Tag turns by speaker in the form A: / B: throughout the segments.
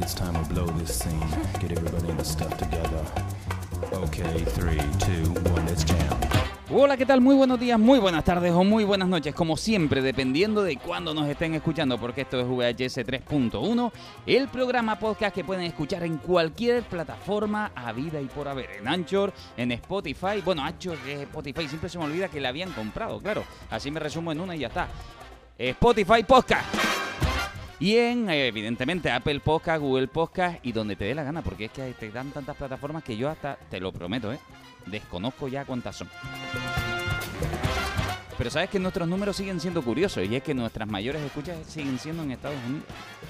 A: It's time to blow this scene. Get everybody in the stuff together. Okay, three, two, one, let's jam.
B: Hola, ¿qué tal? Muy buenos días, muy buenas tardes o muy buenas noches, como siempre, dependiendo de cuándo nos estén escuchando, porque esto es VHS 3.1, el programa podcast que pueden escuchar en cualquier plataforma a vida y por haber, en Anchor, en Spotify, bueno, Anchor es Spotify, siempre se me olvida que la habían comprado, claro, así me resumo en una y ya está. Spotify Podcast. Y en, eh, evidentemente, Apple Podcast, Google Podcast y donde te dé la gana, porque es que te dan tantas plataformas que yo hasta, te lo prometo, ¿eh? desconozco ya cuántas son. Pero sabes que nuestros números siguen siendo curiosos y es que nuestras mayores escuchas siguen siendo en Estados Unidos,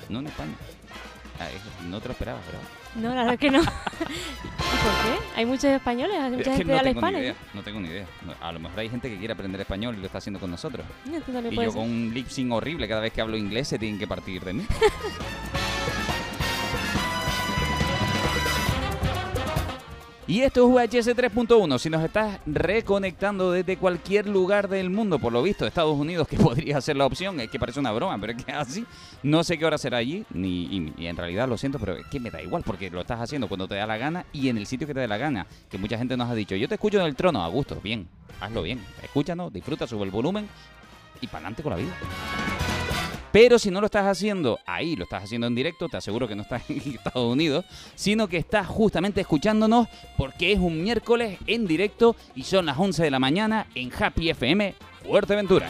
B: no en España. Ah, no te lo esperabas, ¿verdad?
C: No, la verdad es que no. ¿Y por qué? Hay muchos españoles, hay mucha
B: Es que
C: gente
B: no
C: habla
B: tengo ni idea, no tengo ni idea. A lo mejor hay gente que quiere aprender español y lo está haciendo con nosotros. Y yo
C: ser.
B: con un lip sync horrible, cada vez que hablo inglés se tienen que partir de mí. Y esto es VHS 3.1. Si nos estás reconectando desde cualquier lugar del mundo, por lo visto, Estados Unidos, que podría ser la opción, es que parece una broma, pero es que así, no sé qué hora será allí, ni, y, en realidad lo siento, pero es que me da igual, porque lo estás haciendo cuando te da la gana y en el sitio que te dé la gana. Que mucha gente nos ha dicho, yo te escucho en el trono, a gusto, bien, hazlo bien, escúchanos, disfruta, sube el volumen y para adelante con la vida. Pero si no lo estás haciendo ahí, lo estás haciendo en directo, te aseguro que no estás en Estados Unidos, sino que estás justamente escuchándonos porque es un miércoles en directo y son las 11 de la mañana en Happy FM Fuerteventura.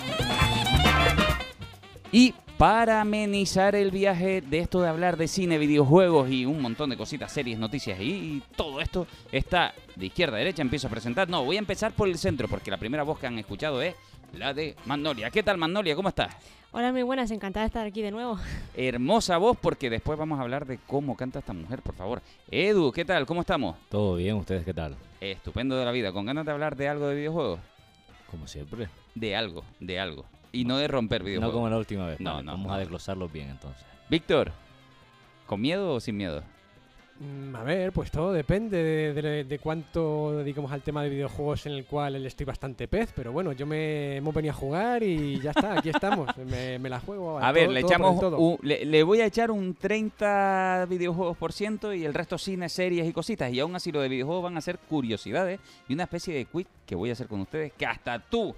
B: Y para amenizar el viaje de esto de hablar de cine, videojuegos y un montón de cositas, series, noticias y todo esto, está de izquierda a derecha, empiezo a presentar. No, voy a empezar por el centro porque la primera voz que han escuchado es la de Magnolia. ¿Qué tal Magnolia? ¿Cómo estás?
C: Hola, muy buenas, encantada de estar aquí de nuevo.
B: Hermosa voz porque después vamos a hablar de cómo canta esta mujer, por favor. Edu, ¿qué tal? ¿Cómo estamos?
D: Todo bien, ¿ustedes qué tal?
B: Estupendo de la vida. ¿Con ganas de hablar de algo de videojuegos?
D: Como siempre.
B: De algo, de algo. Y no de romper
D: No
B: videojuegos.
D: como la última vez.
B: No,
D: vale,
B: no,
D: Vamos
B: no.
D: a desglosarlos bien entonces.
B: Víctor, ¿con miedo o sin miedo?
E: Mm, A ver, pues todo depende de, de- de cuánto dedicamos al tema de videojuegos en el cual estoy bastante pez, pero bueno, yo me hemos venido a jugar y ya está, aquí estamos, me, me la juego.
B: A ver,
E: todo-
B: le
E: todo
B: echamos
E: todo.
B: un- le, le voy a echar un 30 videojuegos por ciento y el resto cine, series y cositas. Y aún así lo de videojuegos van a ser curiosidades y una especie de quiz que voy a hacer con ustedes que hasta tú,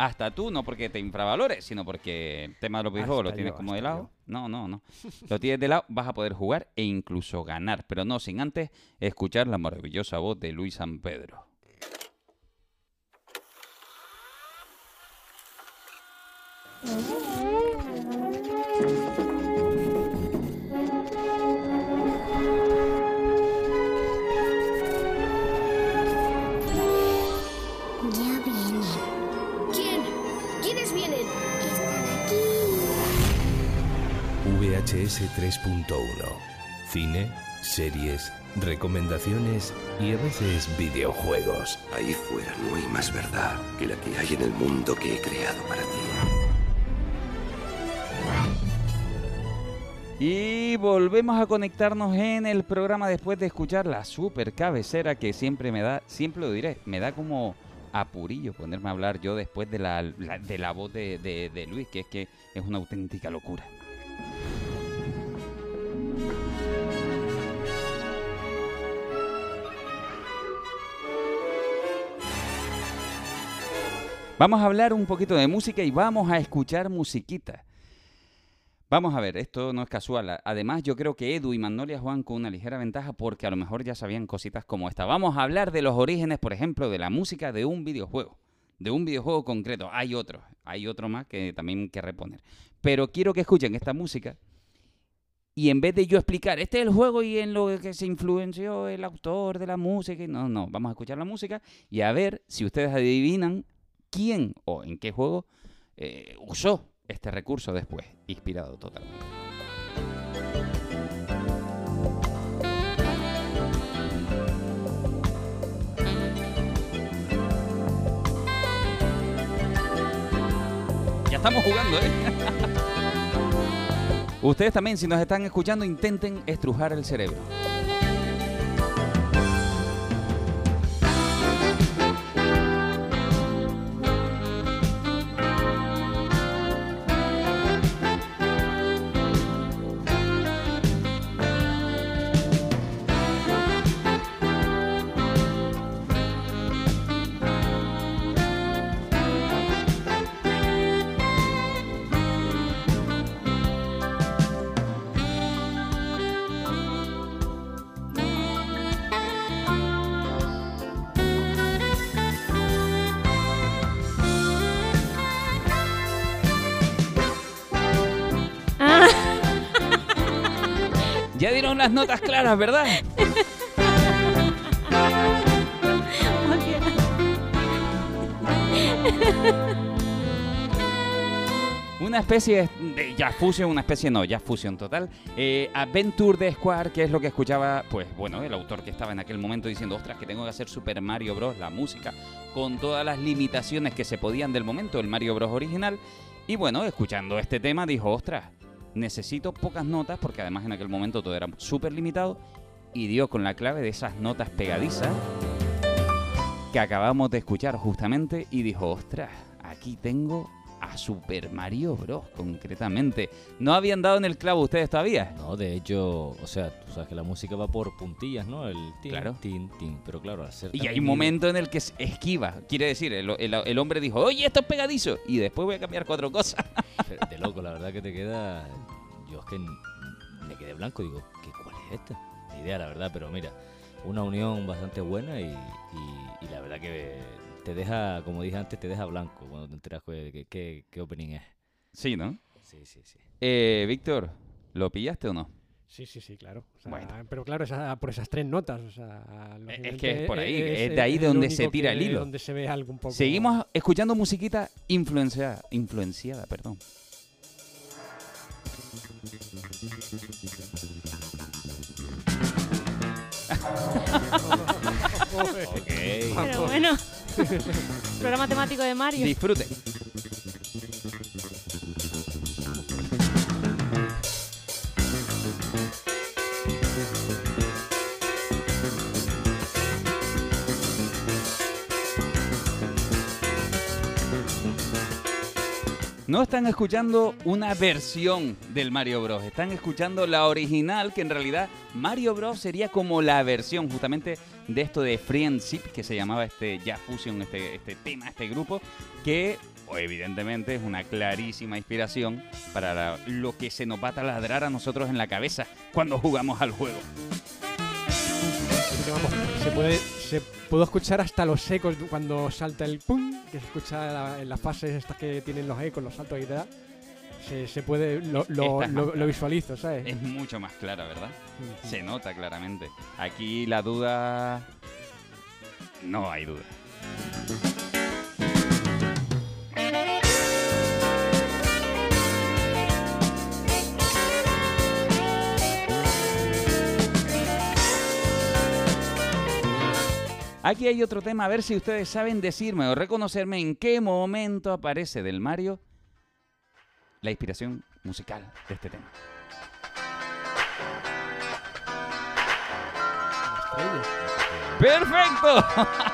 B: hasta tú, no porque te infravalores, sino porque el tema de los videojuegos lo tienes
E: yo,
B: como de lado. No, no, no. Lo tienes de lado, vas a poder jugar e incluso ganar, pero no sin antes escuchar la maravillosa voz de Luis San Pedro.
F: VHS 3.1. Cine, series, recomendaciones y a veces videojuegos.
G: Ahí fuera no hay más verdad que la que hay en el mundo que he creado para ti.
B: Y volvemos a conectarnos en el programa después de escuchar la super cabecera que siempre me da, siempre lo diré, me da como apurillo ponerme a hablar yo después de la, la- de la voz de, de- de Luis, que es que es una auténtica locura. Vamos a hablar un poquito de música y vamos a escuchar musiquita. Vamos a ver, esto no es casual. Además, yo creo que Edu y Magnolia juegan con una ligera ventaja porque a lo mejor ya sabían cositas como esta. Vamos a hablar de los orígenes, por ejemplo, de la música de un videojuego. De un videojuego concreto. Hay otro, hay otro más que también que reponer. Pero quiero que escuchen esta música y en vez de yo explicar, este es el juego y en lo que se influenció el autor de la música, no, no, vamos a escuchar la música y a ver si ustedes adivinan quién o en qué juego eh, usó este recurso después, inspirado totalmente. Ya estamos jugando, ¿eh? Ustedes también, si nos están escuchando, intenten estrujar el cerebro. Las notas claras, ¿verdad? Una especie de Jazz Fusion, una especie no, Jazz Fusion total. Eh, Adventure de Square, que es lo que escuchaba, pues bueno, el autor que estaba en aquel momento diciendo, ostras, que tengo que hacer Super Mario Bros. la música, con todas las limitaciones que se podían del momento, el Mario Bros. original. Y bueno, escuchando este tema dijo, ostras, necesito pocas notas, porque además en aquel momento todo era súper limitado, y dio con la clave de esas notas pegadizas que acabamos de escuchar justamente y dijo, ostras, aquí tengo a Super Mario Bros. concretamente. ¿No habían dado en el clavo ustedes todavía?
D: No, de hecho, o sea, tú sabes que la música va por puntillas, ¿no? El tin,
B: Claro.
D: tin, tin. Pero claro, ser
B: Y hay un momento en el que se esquiva. Quiere decir, el, el- el hombre dijo, oye, esto es pegadizo. Y después voy a cambiar cuatro cosas.
D: De loco, la verdad que te queda. Yo es que me quedé blanco, digo, ¿qué, ¿cuál es esta? Ni idea, la verdad, pero mira, una unión bastante buena y, y- y la verdad que te deja, como dije antes, te deja blanco cuando te enteras de qué, qué, qué opening es.
B: Sí, ¿no?
D: Sí, sí, sí.
B: Eh, Víctor, ¿lo pillaste o no?
E: Sí, sí, sí, claro. O sea,
B: Bueno.
E: Pero claro, esa- por esas tres notas. O sea,
B: es que es por ahí, es de ahí de donde se tira el hilo.
E: Donde se ve algo un poco.
B: Seguimos escuchando musiquita influenciada, influenciada, perdón.
D: Ok.
C: Pero bueno. Programa temático de Mario.
B: Disfrute. No están escuchando una versión del Mario Bros. Están escuchando la original, que en realidad Mario Bros. sería como la versión justamente de esto de Friendship, que se llamaba este Jazz Fusion, este, este tema, este grupo, que o, evidentemente es una clarísima inspiración para lo que se nos va a taladrar a nosotros en la cabeza cuando jugamos al juego.
E: Vamos, se puede se puedo escuchar hasta los ecos cuando salta el pum que se escucha la- en las fases estas que tienen los ecos los saltos y tal se, se puede lo, lo, visualizo sabes
B: Es mucho más clara, ¿verdad? Se nota claramente. Aquí la duda... No hay duda. Aquí hay otro tema, a ver si ustedes saben decirme o reconocerme en qué momento aparece del Mario la inspiración musical de este tema. ¡Perfecto!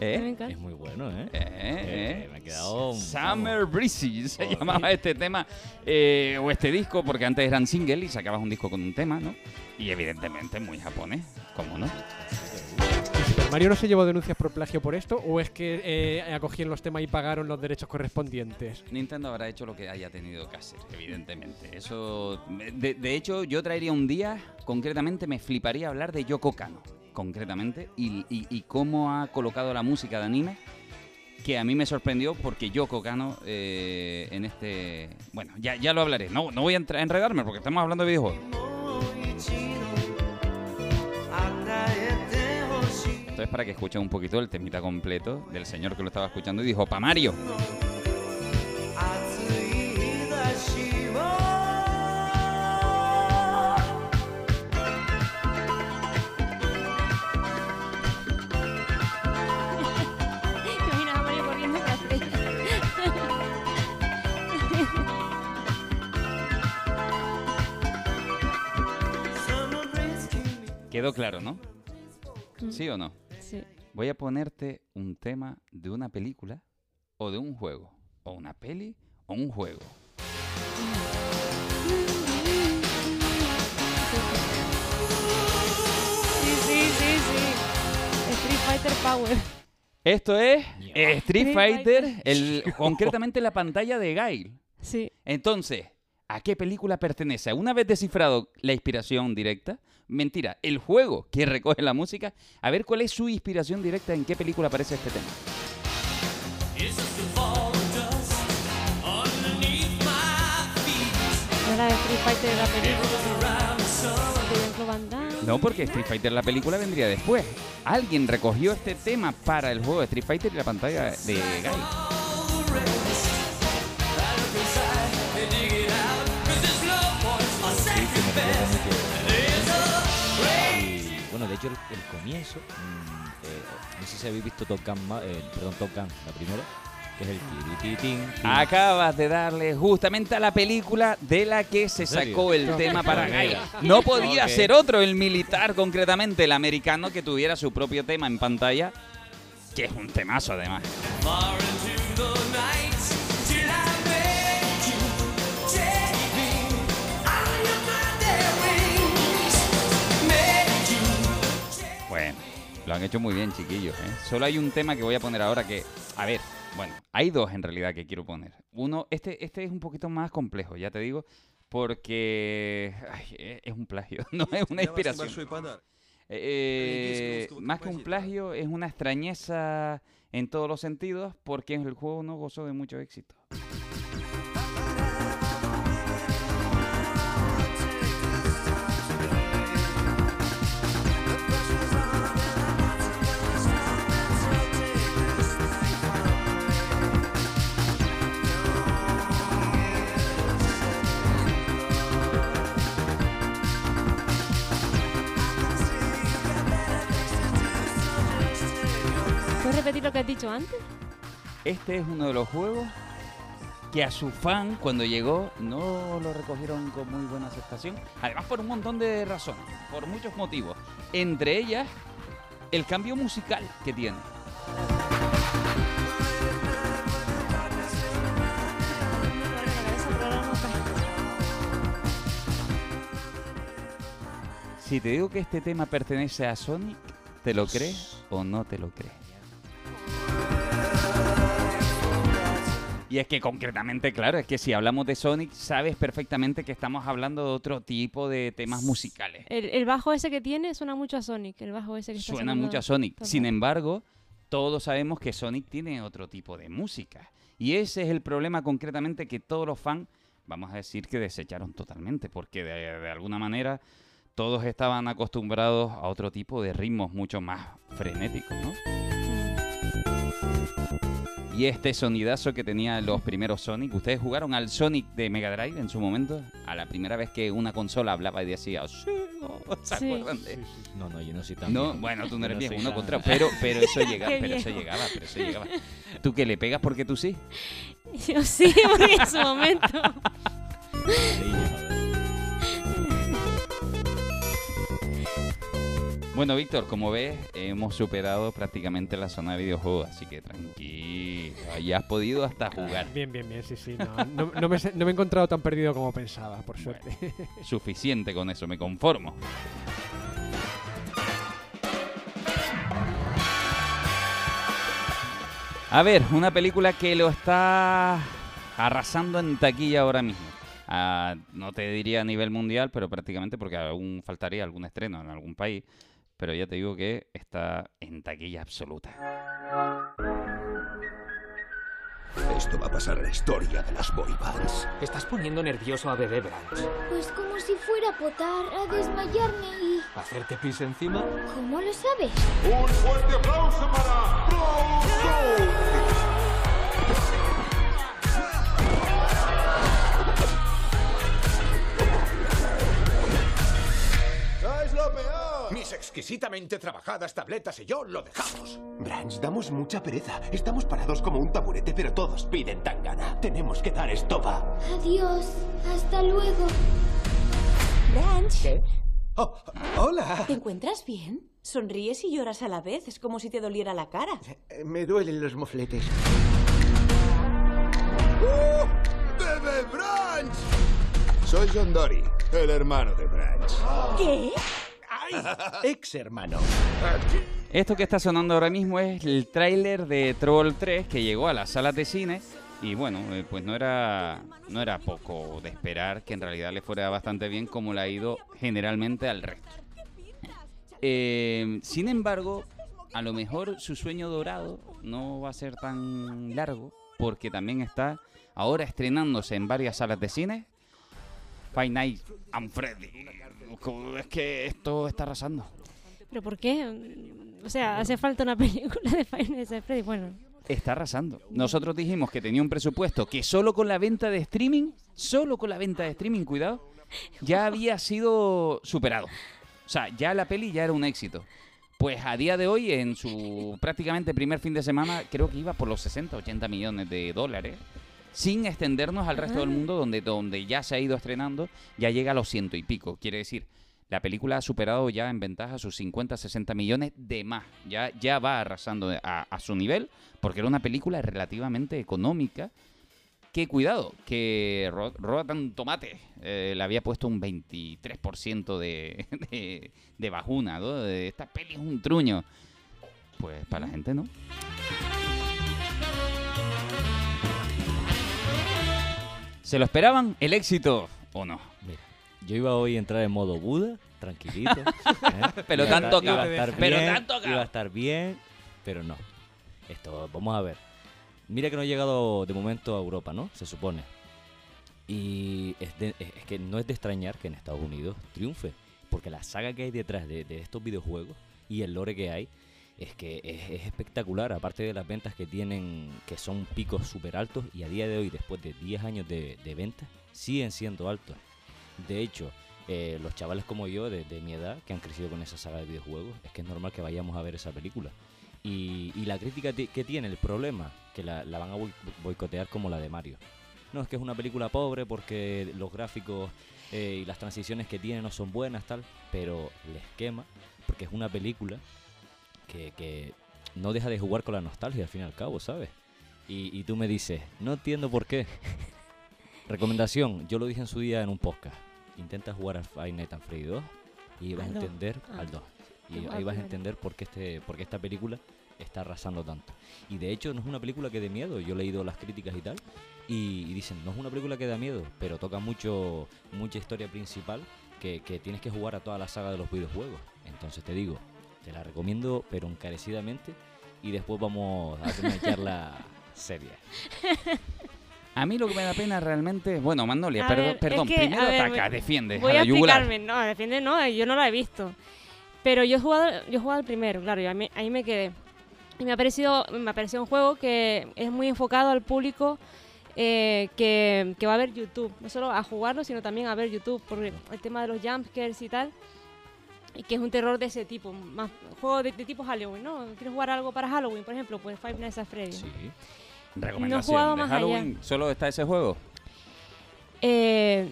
D: ¿eh?
B: ¿Eh?
C: Me encanta.
D: Es muy bueno, ¿eh?
B: Eh, eh.
D: me he quedado.
B: Summer Breezy se
D: Joder.
B: llamaba este tema eh, o este disco porque antes eran single y sacabas un disco con un tema, ¿no? Y evidentemente muy japonés, ¿cómo no?
E: ¿Y Super Mario no se llevó denuncias por plagio por esto o es que eh, acogieron los temas y pagaron los derechos correspondientes
B: Nintendo habrá hecho lo que haya tenido que hacer, evidentemente. Eso, de, de hecho, yo traería un día, concretamente me fliparía hablar de Yoko Kano, concretamente, y, cómo ha colocado la música de anime, que a mí me sorprendió porque Yoko Kano eh, en este... Bueno, ya, ya lo hablaré, no, no voy a enredarme porque estamos hablando de videojuegos. Entonces, para que escuchen un poquito el temita completo del señor que lo estaba escuchando y dijo, pa' Mario. Quedó claro, ¿no? ¿Sí o no?
C: Sí.
B: Voy a ponerte un tema de una película o de un juego. O una peli o un juego.
C: Sí, sí, sí, sí. Street Fighter Power.
B: Esto es eh, Street
C: Street
B: Fighter,
C: Fighter.
B: el, concretamente la pantalla de Gail.
C: Sí.
B: Entonces, ¿a qué película pertenece? Una vez descifrado la inspiración directa, mentira, el juego que recoge la música, a ver cuál es su inspiración directa, en qué película aparece este tema.
C: No era de Street Fighter de la película. De Jean-Claude Van Damme.
B: No, porque Street Fighter la película vendría después. Alguien recogió este tema para el juego de Street Fighter y la pantalla de Guy.
D: Hecho, el, el comienzo, mm, eh, no sé si habéis visto Top Gun, eh, perdón, Top Gun, la primera, que es el tiritín.
B: Acabas de darle justamente a la película de la que se sacó el tema para. Guy. No podía ser otro, el militar concretamente, el americano que tuviera su propio tema en pantalla, que es un temazo además. Lo han hecho muy bien, chiquillos. ¿eh? Solo hay un tema que voy a poner ahora que, a ver, bueno, hay dos en realidad que quiero poner. Uno, este, este es un poquito más complejo, ya te digo, porque ay, eh, es un plagio, no es una inspiración. Eh, más que un plagio, es una extrañeza en todos los sentidos, porque el juego no gozó de mucho éxito.
C: Que has dicho antes?
B: Este es uno de los juegos que a su fan cuando llegó no lo recogieron con muy buena aceptación. Además por un montón de razones, por muchos motivos. Entre ellas, el cambio musical que tiene. Si te digo que este tema pertenece a Sonic, ¿te lo crees o no te lo crees? Y es que concretamente, claro, es que si hablamos de Sonic, sabes perfectamente que estamos hablando de otro tipo de temas musicales.
C: El, el bajo ese que tiene suena mucho a Sonic. El bajo ese que está
B: Suena mucho a Sonic. Sin embargo, todos sabemos que Sonic tiene otro tipo de música. Y ese es el problema concretamente que todos los fans, vamos a decir que desecharon totalmente, porque de, de alguna manera todos estaban acostumbrados a otro tipo de ritmos mucho más frenéticos, ¿no? Y este sonidazo que tenía los primeros Sonic, ¿ustedes jugaron al Sonic de Mega Drive en su momento? A la primera vez que una consola hablaba y decía, "Sí", ¿se
C: Sí.
B: acuerdan de
D: No, no, yo no soy tan
B: no, bueno, tú no eres
D: soy
B: uno
D: tan-
B: contra, pero, pero eso llegaba,
C: Qué
B: pero eso llegaba, pero eso llegaba. ¿Tú que le pegas porque tú sí?
C: Yo sí, porque en su momento.
B: Bueno, Víctor, como ves, hemos superado prácticamente la zona de videojuegos, así que tranquilo, ya has podido hasta jugar.
E: Bien, bien, bien, sí, sí. No, no- no me, no me he encontrado tan perdido como pensaba, por suerte.
B: Suficiente con eso, me conformo. A ver, una película que lo está arrasando en taquilla ahora mismo. Ah, no te diría a nivel mundial, pero prácticamente porque aún faltaría algún estreno en algún país. Pero ya te digo que está en taquilla absoluta.
G: Esto va a pasar a la historia de las boy bands.
H: Estás poniendo nervioso a Bebé Branch.
I: Pues como si fuera a potar, a desmayarme y...
H: ¿Hacerte pis encima?
I: ¿Cómo lo sabes?
G: ¡Un fuerte aplauso para ¡Es
J: exquisitamente trabajadas tabletas y yo lo dejamos.
G: Branch, damos mucha pereza. Estamos parados como un taburete, pero todos piden tangana. Tenemos que dar estopa.
I: Adiós. Hasta luego.
K: Branch,
G: Oh, hola.
K: ¿te encuentras bien? Sonríes y lloras a la vez, es como si te doliera la cara.
G: Eh, Me duelen los mofletes. ¡Uh! ¡Bebe Branch! Soy John Dory, el hermano de Branch.
K: ¿Qué?
G: Ex hermano.
B: Esto que está sonando ahora mismo es el tráiler de Troll 3 que llegó a las salas de cine Y bueno, eh, pues no era, no era poco de esperar que en realidad le fuera bastante bien como le ha ido generalmente al resto. Eh, sin embargo, a lo mejor su sueño dorado no va a ser tan largo porque también está ahora estrenándose en varias salas de cine. Five Nights and Freddy. Es que esto está arrasando.
C: ¿Pero por qué? O sea, hace falta una película de Five Nights at Freddy. Bueno,
B: Está arrasando. Nosotros dijimos que tenía un presupuesto que solo con la venta de streaming, solo con la venta de streaming, cuidado, ya había sido superado. O sea, ya la peli ya era un éxito. Pues a día de hoy, en su prácticamente primer fin de semana, creo que iba por los 60, 80 millones de dólares. Sin extendernos al resto del mundo, donde, donde ya se ha ido estrenando, ya llega a los ciento y pico. Quiere decir, la película ha superado ya en ventaja sus 50, 60 millones de más. Ya, ya va arrasando a, a su nivel, porque era una película relativamente económica. Que cuidado, que Ro- Rotten Tomate eh, le había puesto un 23% de, de, de bajuna. ¿no? De esta peli es un truño. Pues para la gente no. ¿Se lo esperaban? ¿El éxito o no?
D: Mira, yo iba hoy a entrar en modo Buda, tranquilito. ¿eh?
B: Pero
D: Iba
B: tanto
D: estar- iba a
B: cabe.
D: estar
B: Pero
D: bien,
B: tanto cabe.
D: Iba a estar bien, pero no. Esto, vamos a ver. Mira que no he llegado de momento a Europa, ¿no? Se supone. Y es, de- es- es que no es de extrañar que en Estados Unidos triunfe. Porque la saga que hay detrás de, de estos videojuegos y el lore que hay es que es, es espectacular. Aparte de las ventas que tienen, que son picos súper altos y a día de hoy, después de 10 años de, ventas, siguen siendo altos. De hecho, eh, los chavales como yo, de, mi edad, que han crecido con esa saga de videojuegos, es que es normal que vayamos a ver esa película. Y, la crítica ti- que tiene, el problema, que la, van a boi- boicotear como la de Mario. No, es que es una película pobre porque los gráficos eh, y las transiciones que tiene no son buenas, tal, pero les quema porque es una película que, que no deja de jugar con la nostalgia al fin y al cabo, ¿sabes? Y, y tú me dices, no entiendo por qué. Recomendación, yo lo dije en su día en un podcast. Intenta jugar al Five Nights at Freddy 2 y vas a entender
C: Ah.
D: al 2.
C: Yo
D: Y ahí vas a entender por qué, este, por qué esta película está arrasando tanto. Y de hecho no es una película que dé miedo. Yo he leído las críticas y tal. Y, y dicen, no es una película que da miedo, pero toca mucho mucha historia principal que, que tienes que jugar a toda la saga de los videojuegos. Entonces te digo, te la recomiendo, pero encarecidamente. Y después vamos a tener una charla seria.
B: A mí lo que me da pena realmente. Bueno, Magnolia,
C: A
B: perdón,
C: ver, es
B: perdón
C: que,
B: primero
C: ver,
B: ataca,
C: voy-
B: defiende.
C: Voy
B: a
C: a
B: la yugular.
C: explicarme. No, defiende no, yo no la he visto. Pero yo he jugado, yo he jugado el primero, claro, y a mí- ahí me quedé. Y me ha parecido, me ha parecido un juego que es muy enfocado al público eh, que, que va a ver YouTube. No solo a jugarlo, sino también a ver YouTube. Porque el tema de los jumpscares y tal. Y que es un terror de ese tipo. Más juego de, de tipo Halloween, ¿no? ¿Quieres jugar algo para Halloween, por ejemplo? Pues Five Nights at Freddy's.
B: Recomendación
C: jugado
B: de
C: más allá.
B: Halloween. ¿Solo está ese juego?
C: Eh,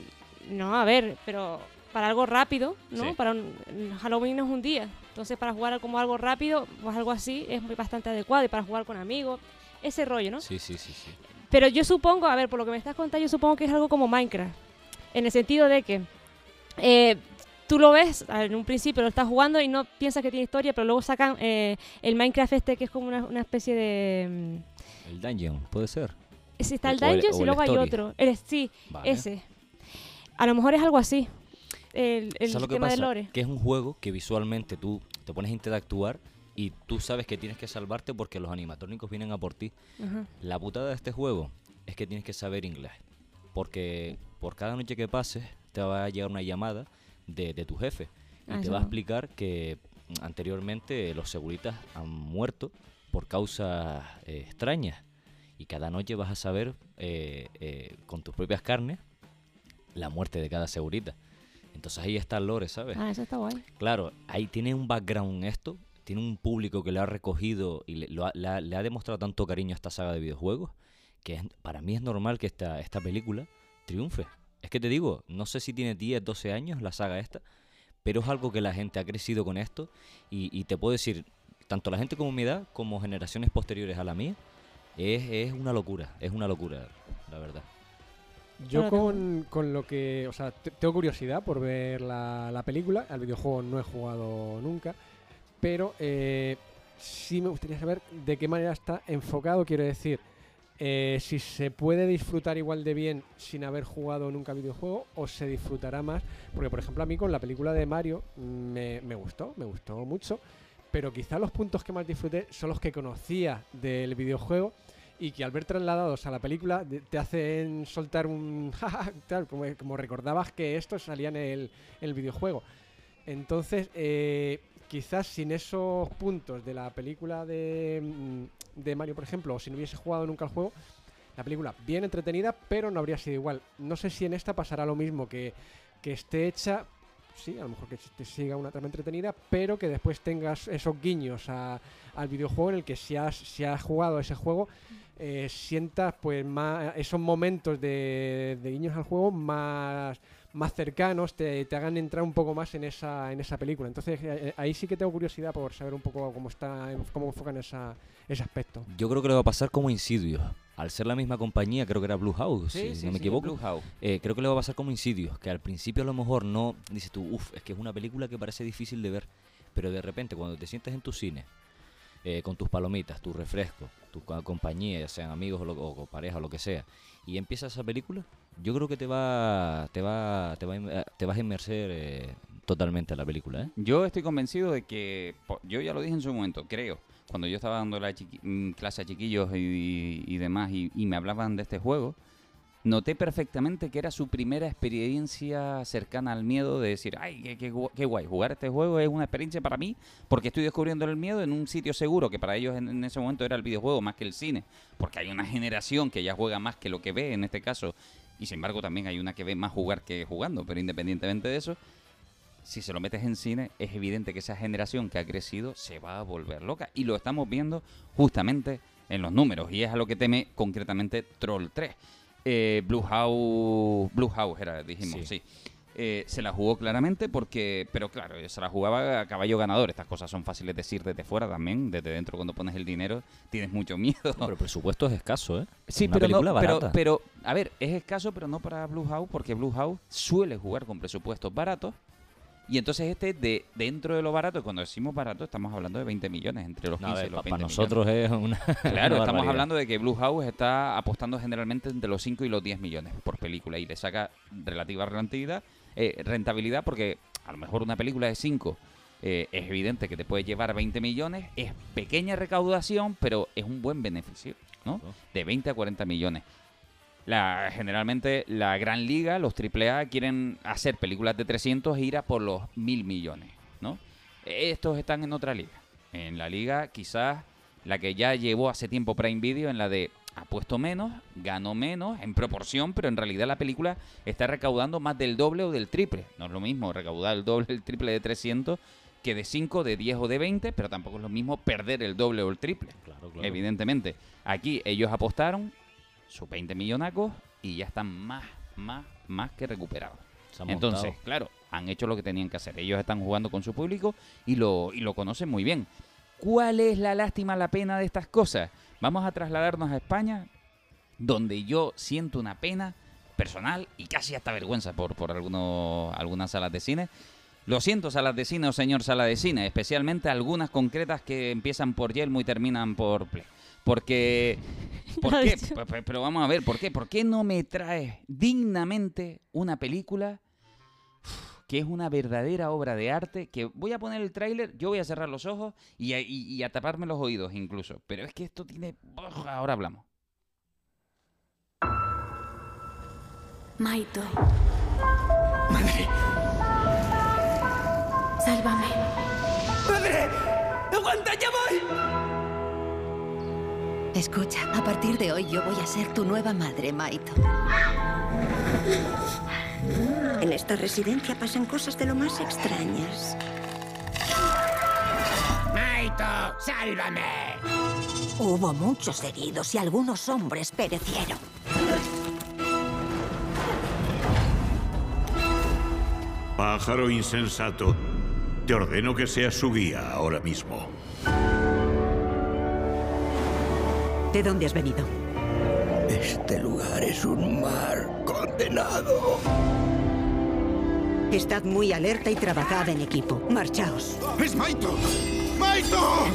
C: no, a ver, pero para algo rápido, ¿no?
B: Sí.
C: Para un, Halloween no es un día. Entonces, para jugar como algo rápido, pues algo así es muy bastante adecuado. Y para jugar con amigos, ese rollo, ¿no?
D: Sí, sí, sí, sí.
C: Pero yo supongo, a ver, por lo que me estás contando, yo supongo que es algo como Minecraft. En el sentido de que eh, tú lo ves, en un principio lo estás jugando y no piensas que tiene historia, pero luego sacan eh, el Minecraft este que es como una, una especie de... mm,
D: El Dungeon, puede ser.
C: Sí, está el
D: o
C: y luego hay otro. El, sí,
D: Vale.
C: ese. A lo mejor es algo así. El, el
D: ¿Sabes lo que
C: tema
D: pasa?
C: de lore.
D: Que es un juego que visualmente tú te pones a interactuar y tú sabes que tienes que salvarte porque los animatrónicos vienen a por ti.
C: Ajá.
D: La putada de este juego es que tienes que saber inglés. Porque por cada noche que pases te va a llegar una llamada de, de tu jefe. Y
C: Ah,
D: te va a explicar que mm, anteriormente los seguritas han muerto por causas eh, extrañas. Y cada noche vas a saber eh, eh, con tus propias carnes la muerte de cada segurita. Entonces ahí está el lore, ¿sabes?
C: Ah, eso está guay.
D: Claro, ahí tiene un background esto, tiene un público que le ha recogido y le, lo ha, le ha- le ha demostrado tanto cariño a esta saga de videojuegos que es- para mí es normal que esta, esta película triunfe. Es que te digo, no sé si tiene 10, 12 años la saga esta, pero es algo que la gente ha crecido con esto y, y te puedo decir, tanto la gente como mi edad, como generaciones posteriores a la mía, es, es una locura, es una locura, la verdad.
E: Yo con, con lo que, o sea, te- tengo curiosidad por ver la, la película, al videojuego no he jugado nunca, pero eh, sí me gustaría saber de qué manera está enfocado, quiero decir, eh, si se puede disfrutar igual de bien sin haber jugado nunca videojuego o se disfrutará más. Porque, por ejemplo, a mí con la película de Mario me, gustó, me gustó mucho. Pero quizá los puntos que más disfruté son los que conocía del videojuego y que al ver trasladados a la película te hacen soltar un tal, como, recordabas que esto salía en el, el videojuego. Entonces, eh, quizás sin esos puntos de la película de, mm, de Mario, por ejemplo, o si no hubiese jugado nunca el juego, la película bien entretenida, pero no habría sido igual. No sé si en esta pasará lo mismo, que, que esté hecha, sí, a lo mejor que te siga una trama entretenida, pero que después tengas esos guiños a- al videojuego en el que si has, si has jugado ese juego, eh, sientas pues más esos momentos de, de guiños al juego más más cercanos te, te hagan entrar un poco más en esa en esa película entonces eh, ahí sí que tengo curiosidad por saber un poco cómo está cómo enfocan esa, ese aspecto
D: Yo creo que le va a pasar como Insidious. Al ser la misma compañía, creo que era Blue House,
B: Sí,
D: si
B: sí,
D: no me
B: sí,
D: equivoco.
B: Blue House.
D: Eh, creo que le va a pasar como Insidious, que al principio a lo mejor no dices tú, uff, es que es una película que parece difícil de ver, pero de repente cuando te sientes en tu cine, eh, con tus palomitas, tu refresco, tu co- compañía, ya sean amigos o, lo- o pareja o lo que sea, y empieza esa película, yo creo que te va, te va, te va, vas a inmerser eh, totalmente a la película, ¿eh?
B: Yo estoy convencido de que, yo ya lo dije en su momento, creo, cuando yo estaba dando la mm, clase a chiquillos y, demás y me hablaban de este juego, noté perfectamente que era su primera experiencia cercana al miedo de decir, ay, qué, qué qué guay, jugar este juego es una experiencia para mí porque estoy descubriendo el miedo en un sitio seguro, que para ellos en, en ese momento era el videojuego más que el cine, porque hay una generación que ya juega más que lo que ve en este caso, y sin embargo también hay una que ve más jugar que jugando, pero independientemente de eso, si se lo metes en cine, es evidente que esa generación que ha crecido se va a volver loca. Y lo estamos viendo justamente en los números. Y es a lo que teme concretamente Troll 3. Eh, Blue House, Blue House era, dijimos, sí. Eh, se la jugó claramente porque, pero claro, se la jugaba a caballo ganador. Estas cosas son fáciles de decir desde fuera también. Desde dentro, cuando pones el dinero, tienes mucho miedo.
D: pero el presupuesto es escaso, ¿eh?
B: Sí,
D: Una
B: pero, no,
D: película
B: pero,
D: barata.
B: pero, a ver, es escaso, pero no para Blue House, porque Blue House suele jugar con presupuestos baratos. Y entonces este, de dentro de lo barato, cuando decimos barato, estamos hablando de 20 millones, entre los
D: No, a
B: 15
D: ver,
B: y los
D: pa-
B: 20
D: para
B: millones.
D: nosotros es una.
B: Claro,
D: una
B: estamos hablando de que Blue House está apostando generalmente entre los 5 y los 10 millones por película y le saca relativa rentabilidad, eh, rentabilidad porque a lo mejor una película de 5 eh, es evidente que te puede llevar 20 millones, es pequeña recaudación, pero es un buen beneficio, ¿no? De 20 a 40 millones. La, generalmente la gran liga, los AAA, quieren hacer películas de 300 e ir a por los mil millones, ¿no? Estos están en otra liga. En la liga quizás la que ya llevó hace tiempo Prime Video, en la de apuesto menos, gano menos en proporción, pero en realidad la película está recaudando más del doble o del triple. No es lo mismo recaudar el doble o el triple de 300 que de 5, de 10 o de 20, pero tampoco es lo mismo perder el doble o el triple.
D: claro.
B: Evidentemente. Aquí ellos apostaron sus 20 millonacos y ya están más, más, más que recuperados. Entonces,
D: montado.
B: claro, han hecho lo que tenían que hacer. Ellos están jugando con su público y lo, y lo conocen muy bien. ¿Cuál es la lástima, la pena de estas cosas? Vamos a trasladarnos a España, donde yo siento una pena personal y casi hasta vergüenza por, por algunos, algunas salas de cine. Lo siento, salas de cine o señor sala de cine, especialmente algunas concretas que empiezan por Yelmo y terminan por Play. Porque. ¿Por qué? Pero vamos a ver, ¿por qué? ¿Por qué no me traes dignamente una película que es una verdadera obra de arte? Que voy a poner el tráiler, yo voy a cerrar los ojos y a, y- y a taparme los oídos incluso. Pero es que esto tiene. Ahora hablamos.
L: Maito. Madre. Sálvame.
M: ¡Madre! ¡Aguanta, ya voy!
N: Escucha, a partir de hoy yo voy a ser tu nueva madre, Maito.
O: En esta residencia pasan cosas de lo más extrañas.
M: ¡Maito, sálvame!
O: Hubo muchos heridos y algunos hombres perecieron.
P: Pájaro insensato, te ordeno que seas su guía ahora mismo.
O: ¿De dónde has venido?
M: Este lugar es un mar condenado.
O: Estad muy alerta y trabajad en equipo. Marchaos.
M: ¡Es Maito! ¡Maito!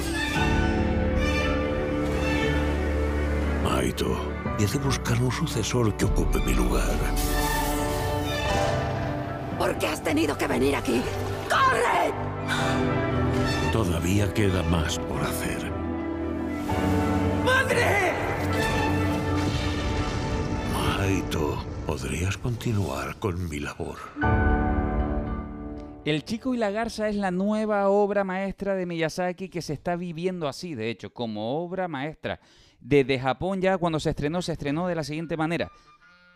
P: Maito, y he de buscar un sucesor que ocupe mi lugar.
L: ¿Por qué has tenido que venir aquí? ¡Corre!
P: Todavía queda más por hacer. Podrías continuar con mi labor.
B: El chico y la garza es la nueva obra maestra de Miyazaki que se está viviendo así, de hecho, como obra maestra. Desde Japón ya cuando se estrenó, se estrenó de la siguiente manera.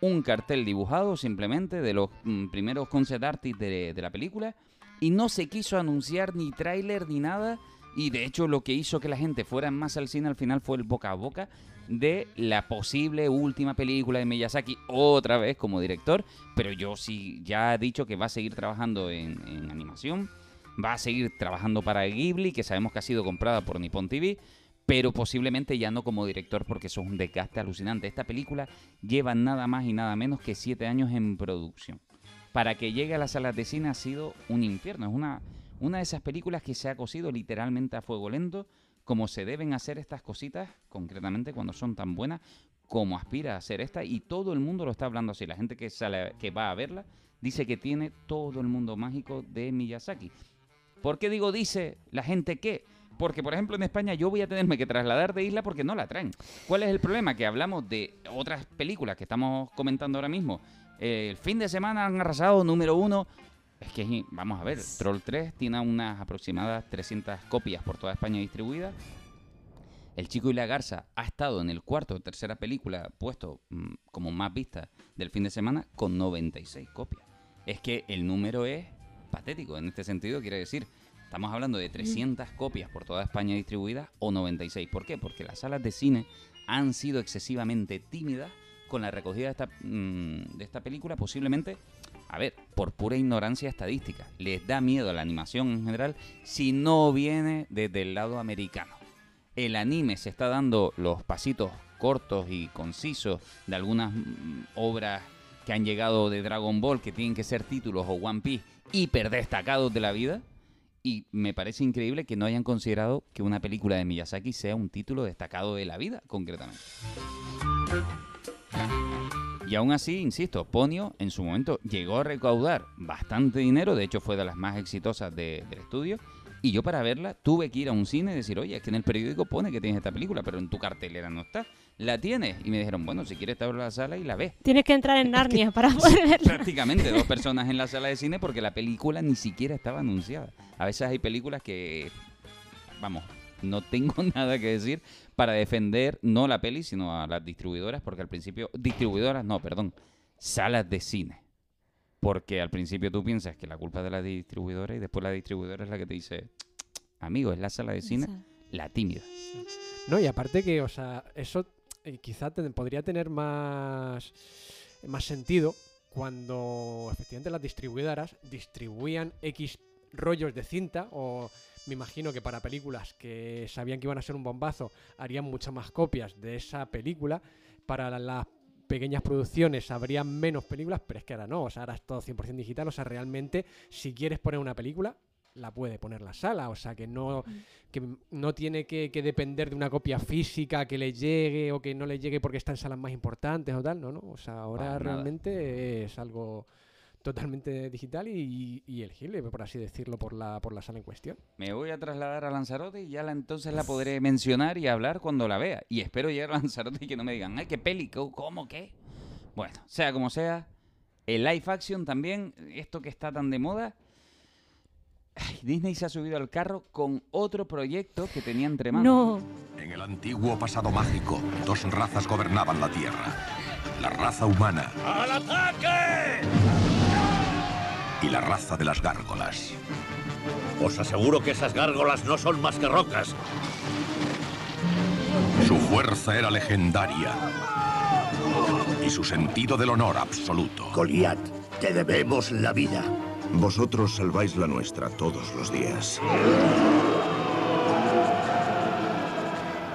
B: Un cartel dibujado simplemente de los mm, primeros concept artists de, de la película y no se quiso anunciar ni tráiler ni nada y de hecho lo que hizo que la gente fuera más al cine al final fue el boca a boca de la posible última película de Miyazaki otra vez como director, pero yo sí ya he dicho que va a seguir trabajando en, en animación, va a seguir trabajando para Ghibli, que sabemos que ha sido comprada por Nippon TV, pero posiblemente ya no como director porque eso es un desgaste alucinante. Esta película lleva nada más y nada menos que siete años en producción. Para que llegue a las salas de cine ha sido un infierno, es una, una de esas películas que se ha cosido literalmente a fuego lento, como se deben hacer estas cositas, concretamente cuando son tan buenas como aspira a hacer esta, y todo el mundo lo está hablando así. La gente que, sale, que va a verla dice que tiene todo el mundo mágico de Miyazaki. ¿Por qué digo dice la gente que? Porque, por ejemplo, en España yo voy a tenerme que trasladar de isla porque no la traen. ¿Cuál es el problema? Que hablamos de otras películas que estamos comentando ahora mismo. El fin de semana han arrasado número uno. Es que, vamos a ver, Troll 3 tiene unas aproximadas 300 copias por toda España distribuidas. El Chico y la Garza ha estado en el cuarto o tercera película puesto mm, como más vista del fin de semana con 96 copias. Es que el número es patético en este sentido, quiere decir, estamos hablando de 300 copias por toda España distribuidas o 96. ¿Por qué? Porque las salas de cine han sido excesivamente tímidas con la recogida de esta, mm, de esta película, posiblemente, a ver, por pura ignorancia estadística. Les da miedo a la animación en general si no viene desde el lado americano. El anime se está dando los pasitos cortos y concisos de algunas mm, obras que han llegado de Dragon Ball, que tienen que ser títulos o One Piece hiper destacados de la vida. Y me parece increíble que no hayan considerado que una película de Miyazaki sea un título destacado de la vida, concretamente. Y aún así, insisto, Ponio en su momento llegó a recaudar bastante dinero, de hecho fue de las más exitosas de- del estudio. Y yo para verla tuve que ir a un cine y decir, oye, es que en el periódico pone que tienes esta película, pero en tu cartelera no está. ¿La tienes? Y me dijeron, bueno, si quieres te abro la sala y la ves.
C: Tienes que entrar en Narnia para poder verla.
B: Prácticamente dos personas en la sala de cine porque la película ni siquiera estaba anunciada. A veces hay películas que, vamos, no tengo nada que decir para defender no la peli, sino a las distribuidoras, porque al principio, distribuidoras no, perdón, salas de cine. Porque al principio tú piensas que la culpa es de la distribuidora y después la distribuidora es la que te dice, amigo, es la sala de cine, la tímida.
E: No, y aparte que, o sea, eso eh, quizá te- podría tener más, más sentido cuando efectivamente las distribuidoras distribuían X rollos de cinta o me imagino que para películas que sabían que iban a ser un bombazo harían muchas más copias de esa película. Para la- las pequeñas producciones habrían menos películas, pero es que ahora no, o sea, ahora es todo 100% digital, o sea, realmente si quieres poner una película, la puede poner la sala, o sea, que no, que no tiene que, que depender de una copia física que le llegue o que no le llegue porque está en salas más importantes o tal, no, no, o sea, ahora realmente es algo totalmente digital y, y elegible, por así decirlo, por la, por la sala en cuestión.
B: Me voy a trasladar a Lanzarote y ya la, entonces la podré mencionar y hablar cuando la vea. Y espero llegar a Lanzarote y que no me digan, ay, qué peli, ¿Cómo- ¿cómo qué? Bueno, sea como sea, el live action también, esto que está tan de moda. ay, Disney se ha subido al carro con otro proyecto que tenía entre manos.
G: En el antiguo pasado mágico, dos razas gobernaban la Tierra. La raza humana
M: ¡Al ataque!
G: Y la raza de las gárgolas.
Q: Os aseguro que esas gárgolas no son más que rocas.
G: Su fuerza era legendaria y su sentido del honor absoluto.
M: Goliat, te debemos la vida.
R: Vosotros salváis la nuestra todos los días.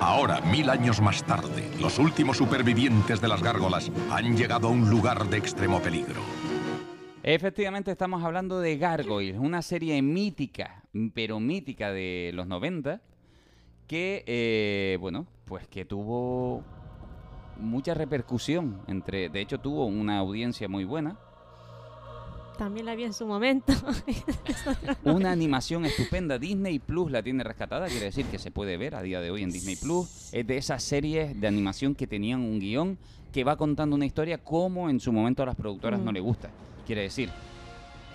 G: Ahora, mil años más tarde, los últimos supervivientes de las gárgolas han llegado a un lugar de extremo peligro.
B: Efectivamente estamos hablando de Gargoyles, una serie mítica, pero mítica de los 90, que, eh, bueno, pues que tuvo mucha repercusión entre, de hecho tuvo una audiencia muy buena,
C: También la vi en su momento.
B: una animación estupenda. Disney Plus la tiene rescatada, quiere decir que se puede ver a día de hoy en Disney Plus. Es de esas series de animación que tenían un guion que va contando una historia como en su momento a las productoras
C: Mm.
B: no le gusta. Quiere decir,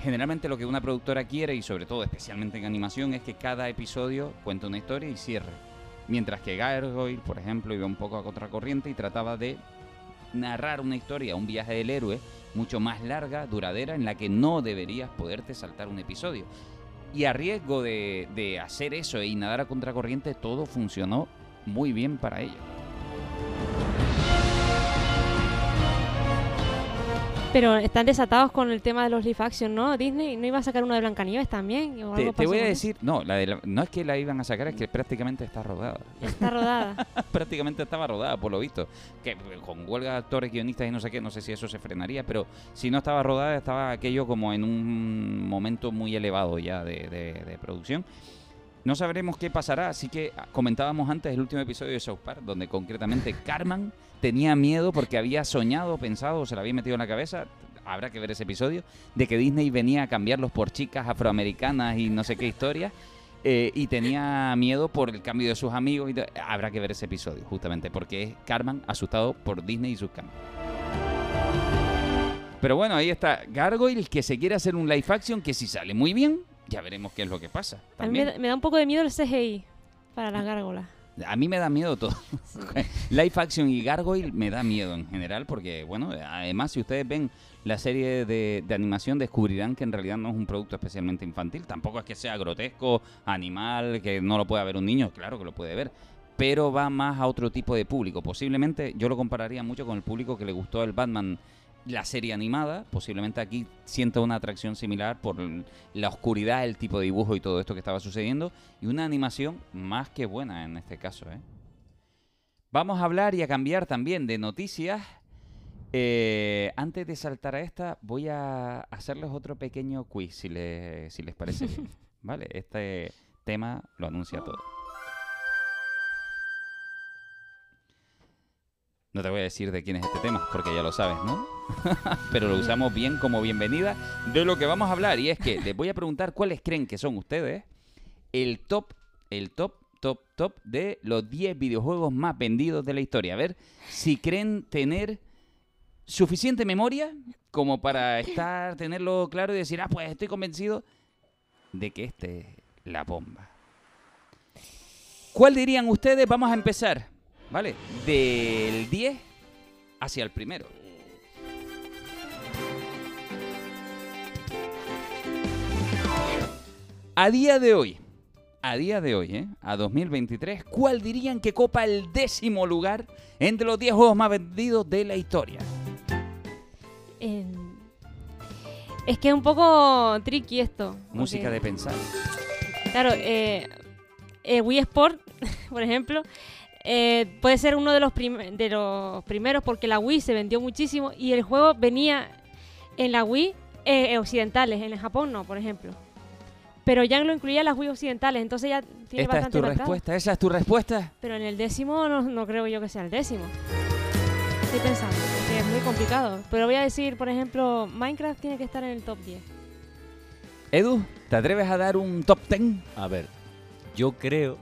B: generalmente lo que una productora quiere, y sobre todo especialmente en animación, es que cada episodio cuente una historia y cierre. Mientras que Gargoyle, por ejemplo, iba un poco a contracorriente y trataba de narrar una historia, un viaje del héroe, mucho más larga, duradera, en la que no deberías poderte saltar un episodio. Y a riesgo de, de hacer eso y nadar a contracorriente, todo funcionó muy bien para ellos.
C: Pero están desatados con el tema de los live action, ¿no? Disney no iba a sacar uno de Blancanieves también. o
B: Te,
C: algo
B: te voy a decir, no, la de la- no es que la iban a sacar, es que prácticamente está rodada.
C: Está rodada.
B: prácticamente estaba rodada, por lo visto. Que eh, con huelga de actores, guionistas y no sé qué, no sé si eso se frenaría, pero si no estaba rodada, estaba aquello como en un momento muy elevado ya de, de- de producción. No sabremos qué pasará, así que comentábamos antes el último episodio de South Park, donde concretamente Carmen tenía miedo porque había soñado, pensado, se la había metido en la cabeza, habrá que ver ese episodio, de que Disney venía a cambiarlos por chicas afroamericanas y no sé qué historia. eh, y tenía miedo por el cambio de sus amigos. Y habrá que ver ese episodio, justamente, porque es Carmen asustado por Disney y sus cambios. Pero bueno, ahí está Gargoyle, que se quiere hacer un live action que si sale muy bien, ya veremos qué es lo que pasa.
C: A mí me,
B: También.
C: da- me da un poco de miedo el CGI para las gárgolas.
B: A mí me da miedo todo. Live action y Gargoyle me da miedo en general porque, bueno, además si ustedes ven la serie de, de animación descubrirán que en realidad no es un producto especialmente infantil. Tampoco es que sea grotesco, animal, que no lo pueda ver un niño, claro que lo puede ver. Pero va más a otro tipo de público. Posiblemente yo lo compararía mucho con el público que le gustó el Batman, la serie animada. Posiblemente aquí sienta una atracción similar por la oscuridad, el tipo de dibujo y todo esto que estaba sucediendo. Y una animación más que buena en este caso. ¿eh? Vamos a hablar y a cambiar también de noticias. Eh, antes de saltar a esta, voy a hacerles otro pequeño quiz, si, le- si les parece. ¿Vale? Este tema lo anuncia todo. No te voy a decir de quién es este tema, porque ya lo sabes, ¿no? Pero lo usamos bien como bienvenida de lo que vamos a hablar. Y es que les voy a preguntar cuáles creen que son ustedes el top, el top, top, top de los 10 videojuegos más vendidos de la historia. A ver si creen tener suficiente memoria como para estar, tenerlo claro y decir, ah, pues estoy convencido de que este es la bomba. ¿Cuál dirían ustedes? Vamos a empezar, ¿vale? Del 10 hacia el primero. A día de hoy, a día de hoy, ¿eh? a 2023, ¿cuál dirían que copa el décimo lugar entre los 10 juegos más vendidos de la historia?
C: Eh, es que es un poco tricky esto.
B: Música
C: porque-
B: de pensar.
C: Claro, eh, eh, Wii Sport, por ejemplo, eh, puede ser uno de los, prim- de los primeros porque la Wii se vendió muchísimo y el juego venía en la Wii eh, occidentales, en el Japón no, por ejemplo. Pero ya lo incluía las Wii occidentales, entonces ya tiene
B: Esta es tu respuesta, esa es tu respuesta.
C: Pero en el décimo no, no creo yo que sea el décimo. Estoy pensando, porque es muy complicado. Pero voy a decir, por ejemplo, Minecraft tiene que estar en el top 10.
B: Edu, ¿te atreves a dar un top 10?
D: A ver, yo creo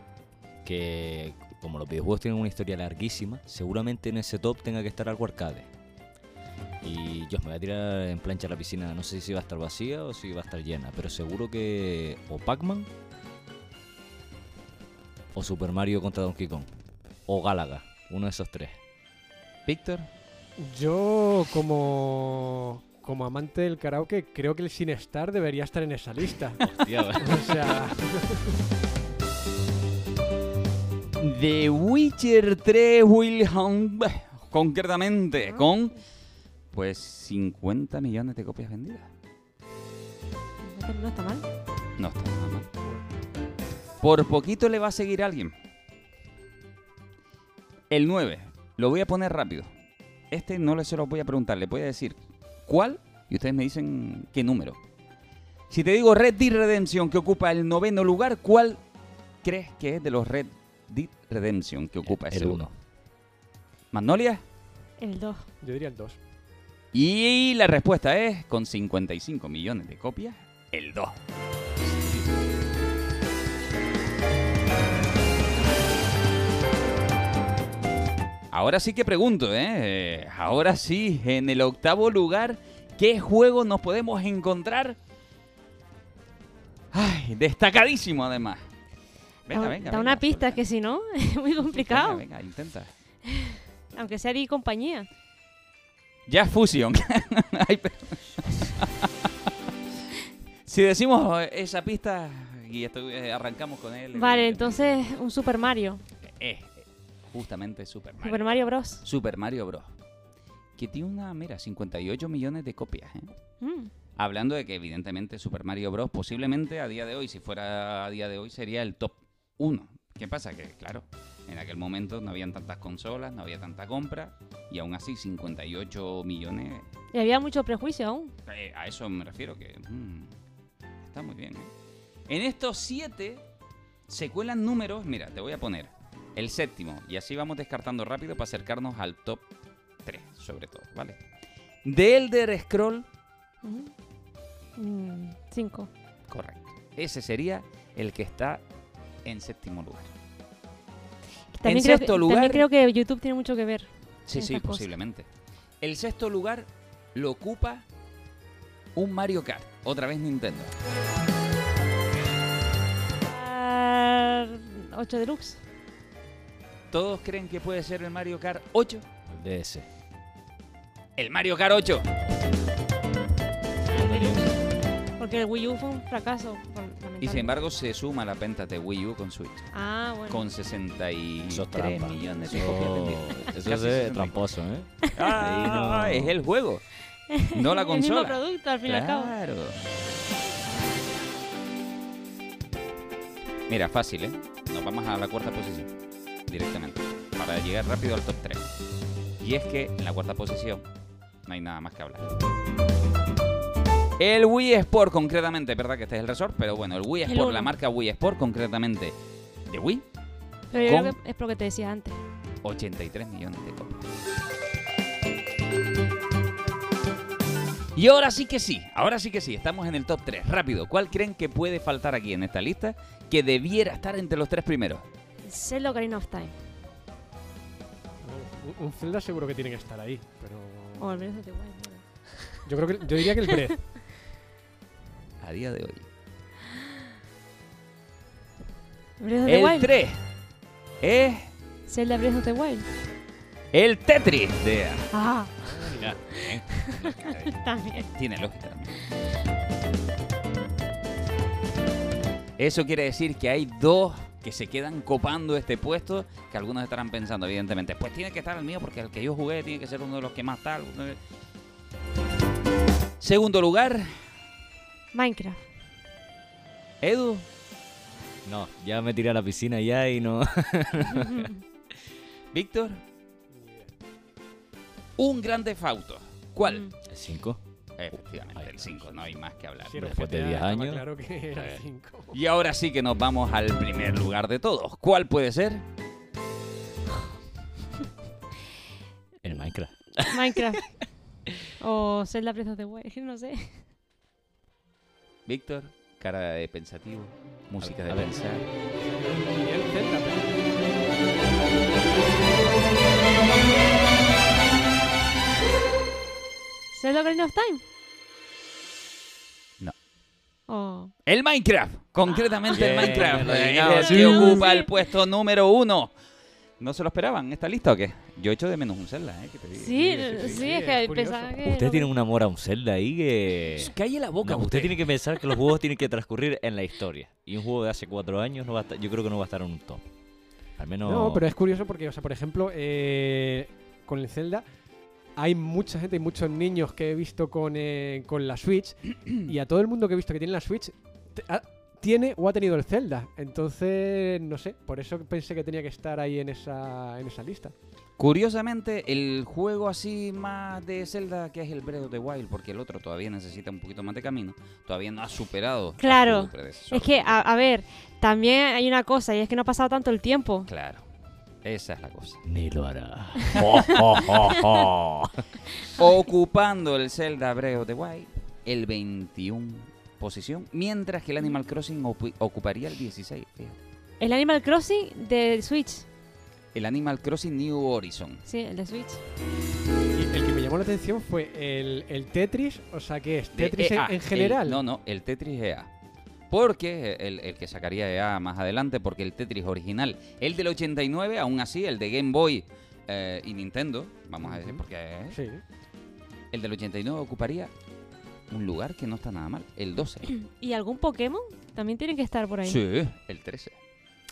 D: que como los videojuegos tienen una historia larguísima, seguramente en ese top tenga que estar algo arcade. Y yo me voy a tirar en plancha a la piscina, no sé si va a estar vacía o si va a estar llena, pero seguro que o Pac-Man o Super Mario contra Donkey Kong o Galaga, uno de esos tres.
B: Víctor.
E: Yo, como, como amante del karaoke, creo que el Sinestar debería estar en esa lista.
D: Hostia,
E: o sea,
B: The Witcher 3 Will Hunt, concretamente, con pues 50 millones de copias vendidas.
C: No está- mal.
B: No está nada mal. Por poquito le va a seguir alguien. El 9. Lo voy a poner rápido. Este no le se lo voy a preguntar, le voy a decir cuál y ustedes me dicen qué número. Si te digo Red Dead Redemption que ocupa el noveno lugar, ¿cuál crees que es de los Red Dead Redemption que ocupa ese
D: El
B: lugar?
D: uno.
B: ¿Magnolia?
C: El 2.
E: Yo diría el 2.
B: Y la respuesta es, con 55 millones de copias, el 2. Ahora sí que pregunto, ¿eh? Ahora sí, en el octavo lugar, ¿qué juego nos podemos encontrar? Ay, destacadísimo además. Venga, venga.
C: da una pista que si no, es muy complicado.
B: Venga, venga, intenta.
C: Aunque sea de compañía.
B: Ya Fusion. Si decimos esa pista y esto- eh, arrancamos con él.
C: Vale,
B: evidentemente,
C: entonces un Super Mario.
B: Es justamente Super Mario.
C: Super Mario Bros.
B: Super Mario Bros. Que tiene una, mira, 58 millones de copias, ¿eh?
C: Mm.
B: Hablando de que evidentemente Super Mario Bros. posiblemente a día de hoy, si fuera a día de hoy, sería el top 1. ¿Qué pasa? Que claro, en aquel momento no habían tantas consolas, no había tanta compra y aún así 58 millones,
C: Y había mucho prejuicio aún.
B: eh, a eso me refiero que mm, está muy bien. ¿eh? En estos 7 se cuelan números, mira, te voy a poner el séptimo y así vamos descartando rápido para acercarnos al top 3 sobre todo, ¿vale? De Elder Scroll
C: Ujú. Mm, cinco.
B: Correcto. Ese sería el que está en séptimo lugar.
C: También,
B: en
C: creo
B: sexto
C: que,
B: lugar.
C: también creo que YouTube tiene mucho que ver.
B: sí, sí,
C: cosas.
B: posiblemente. El sexto lugar lo ocupa un Mario Kart. Otra vez Nintendo.
C: 8 Deluxe.
B: ¿Todos creen que puede ser el Mario Kart 8?
D: El DS.
B: El Mario Kart 8.
C: Porque el Wii U fue un fracaso.
B: Y sin embargo se suma la venta de Wii U con Switch.
C: Ah, bueno.
B: Con 63
D: Eso es trampa.
B: millones de
D: Eso-
B: copias vendidas.
D: eso
B: Casi
D: es
B: 64.
D: tramposo, ¿eh?
B: Ah, es el juego. No la
C: El mismo
B: consola.
C: producto, al fin y al cabo.
B: Claro. Mira, fácil, ¿eh? Nos vamos a la cuarta posición directamente para llegar rápido al top 3. Y es que en la cuarta posición no hay nada más que hablar. El Wii Sport concretamente, es verdad que este es el resort, pero bueno, el Wii Sport, la marca Wii Sport concretamente de Wii,
C: Pero yo creo que es por lo que te decía antes.
B: 83 millones de copias. Y ahora sí que sí, ahora sí que sí, estamos en el top 3. Rápido, ¿cuál creen que puede faltar aquí en esta lista que debiera estar entre los tres primeros?
C: Zelda Ocarina of Time.
E: Un, un Zelda seguro que tiene que estar ahí, pero
C: O al menos Wild. bueno.
E: yo creo que yo diría que el Breath.
B: A día de hoy.
C: Breath of the
B: El
C: Wild.
B: 3 es
C: Zelda Breath of the Wild.
B: el Tetris de...
C: Ah,
B: Mira,
C: también.
B: Tiene lógica también. Eso quiere decir que hay dos que se quedan copando este puesto, que algunos estarán pensando, evidentemente, pues tiene que estar el mío porque el que yo jugué tiene que ser uno de los que más tal. Segundo lugar,
C: Minecraft.
B: Edu.
D: No, ya me tiré a la piscina ya y no.
B: Víctor. Un grande fauto. ¿Cuál?
D: El 5.
B: Efectivamente, el 5, no hay más que hablar.
E: El
D: Después de
E: GTA
D: 10
E: estaba
D: años.
E: Claro que era
B: Eh.
E: el 5.
B: Y ahora sí que nos vamos al primer lugar de todos. ¿Cuál puede ser?
D: El Minecraft.
C: Minecraft. o Zelda Breath of the Wild. No sé.
B: Víctor, cara de pensativo, música
D: A
B: de pensar.
E: Y el
C: Ocarina of Time.
B: No.
C: Oh.
B: El Minecraft, concretamente el
D: Bien,
B: Minecraft, eh, es que ocupa el puesto número uno. ¿No se lo esperaban esta lista o qué? Yo echo de menos un Zelda, ¿eh? Que te digo.
C: Sí,
E: sí,
C: sí,
E: sí,
C: es que pensaba que.
D: Usted tiene un amor a un Zelda ahí que.
B: Calle la boca,
D: No,
B: usted.
D: usted tiene que pensar que los juegos tienen que transcurrir en la historia. Y un juego de hace cuatro años no va a estar, yo creo que no va a estar en un top. Al menos.
E: No, pero es curioso porque, o sea, por ejemplo, eh, con el Zelda hay mucha gente, hay muchos niños que he visto con, eh, con la Switch y a todo el mundo que he visto que tiene la Switch te- ha- tiene o ha tenido el Zelda. Entonces, no sé, por eso pensé que tenía que estar ahí en esa, en esa lista.
B: Curiosamente, el juego así más de Zelda que es el Breath of the Wild, porque el otro todavía necesita un poquito más de camino, todavía no ha superado a
C: Claro.
B: su predecesor.
C: Es que, a, a ver, también hay una cosa, y es que no ha pasado tanto el tiempo.
B: Claro. Esa es la cosa.
D: Ni lo hará.
B: Ocupando el Zelda Breath of the Wild el 21 posición, mientras que el Animal Crossing ocu- ocuparía el 16. fíjate.
C: El Animal Crossing de Switch.
B: El Animal Crossing New Horizon.
C: Sí, el de Switch.
E: Y el que me llamó la atención fue el, el Tetris, o sea, ¿qué es? ¿Tetris en-
B: EA,
E: en, general?
B: el- no, no, el Tetris EA. Porque el, el que sacaría EA más adelante, porque el Tetris original, el del 89, aún así, el de Game Boy eh, y Nintendo, vamos a decir, porque
E: Sí.
B: el del 89 ocuparía un lugar que no está nada mal, el 12.
C: ¿Y algún Pokémon? También tienen que estar por ahí.
B: Sí, el 13.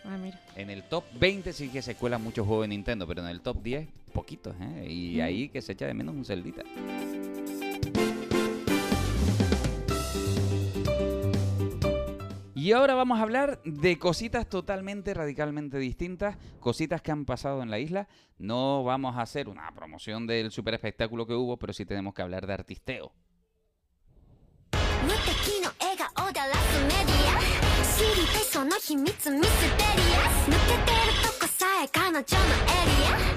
C: Ah, mira.
B: En el top 20 sí que se cuelan muchos juegos de Nintendo, pero en el top 10, poquitos, ¿eh? Y
C: Mm.
B: ahí que se echa de menos un celdita. Y ahora vamos a hablar de cositas totalmente, radicalmente distintas, cositas que han pasado en la isla. No vamos a hacer una promoción del super espectáculo que hubo, pero sí tenemos que hablar de artisteo.
S: 敵の笑顔でラスメディア。知りたいその秘密ミステリアス抜けてるとこさえ彼女のエリア。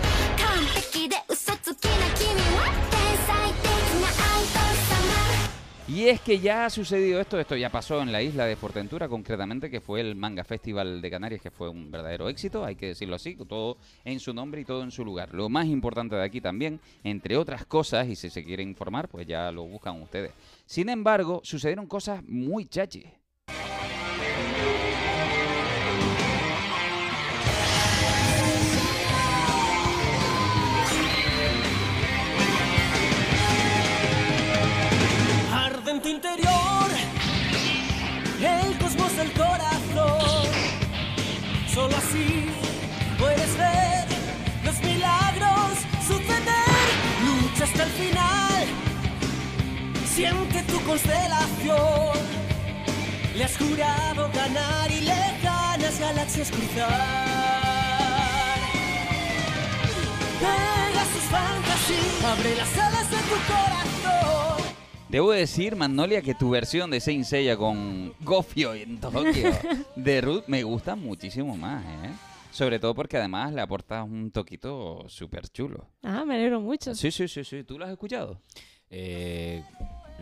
B: Y es que ya ha sucedido esto, esto ya pasó en la isla de Fuerteventura concretamente, que fue el Manga Festival de Canarias, que fue un verdadero éxito, hay que decirlo así, todo en su nombre y todo en su lugar. Lo más importante de aquí también, entre otras cosas, y si se quiere informar, pues ya lo buscan ustedes. Sin embargo, sucedieron cosas muy chachis.
T: Interior el cosmos del corazón. Solo así puedes ver los milagros suceder. Lucha hasta el final. Siente tu constelación. Le has jurado ganar y lejanas galaxias cruzar. Pegasus Fantasy, abre las alas de tu corazón.
B: Debo decir, Magnolia, que tu versión de Saint Seiya con Gofio en Tokio de Ruth me gusta muchísimo más, ¿eh? Sobre todo porque además le aportas un toquito súper chulo.
C: Ah, me alegro mucho.
B: Sí, sí, sí, sí. ¿Tú lo has escuchado?
D: Eh,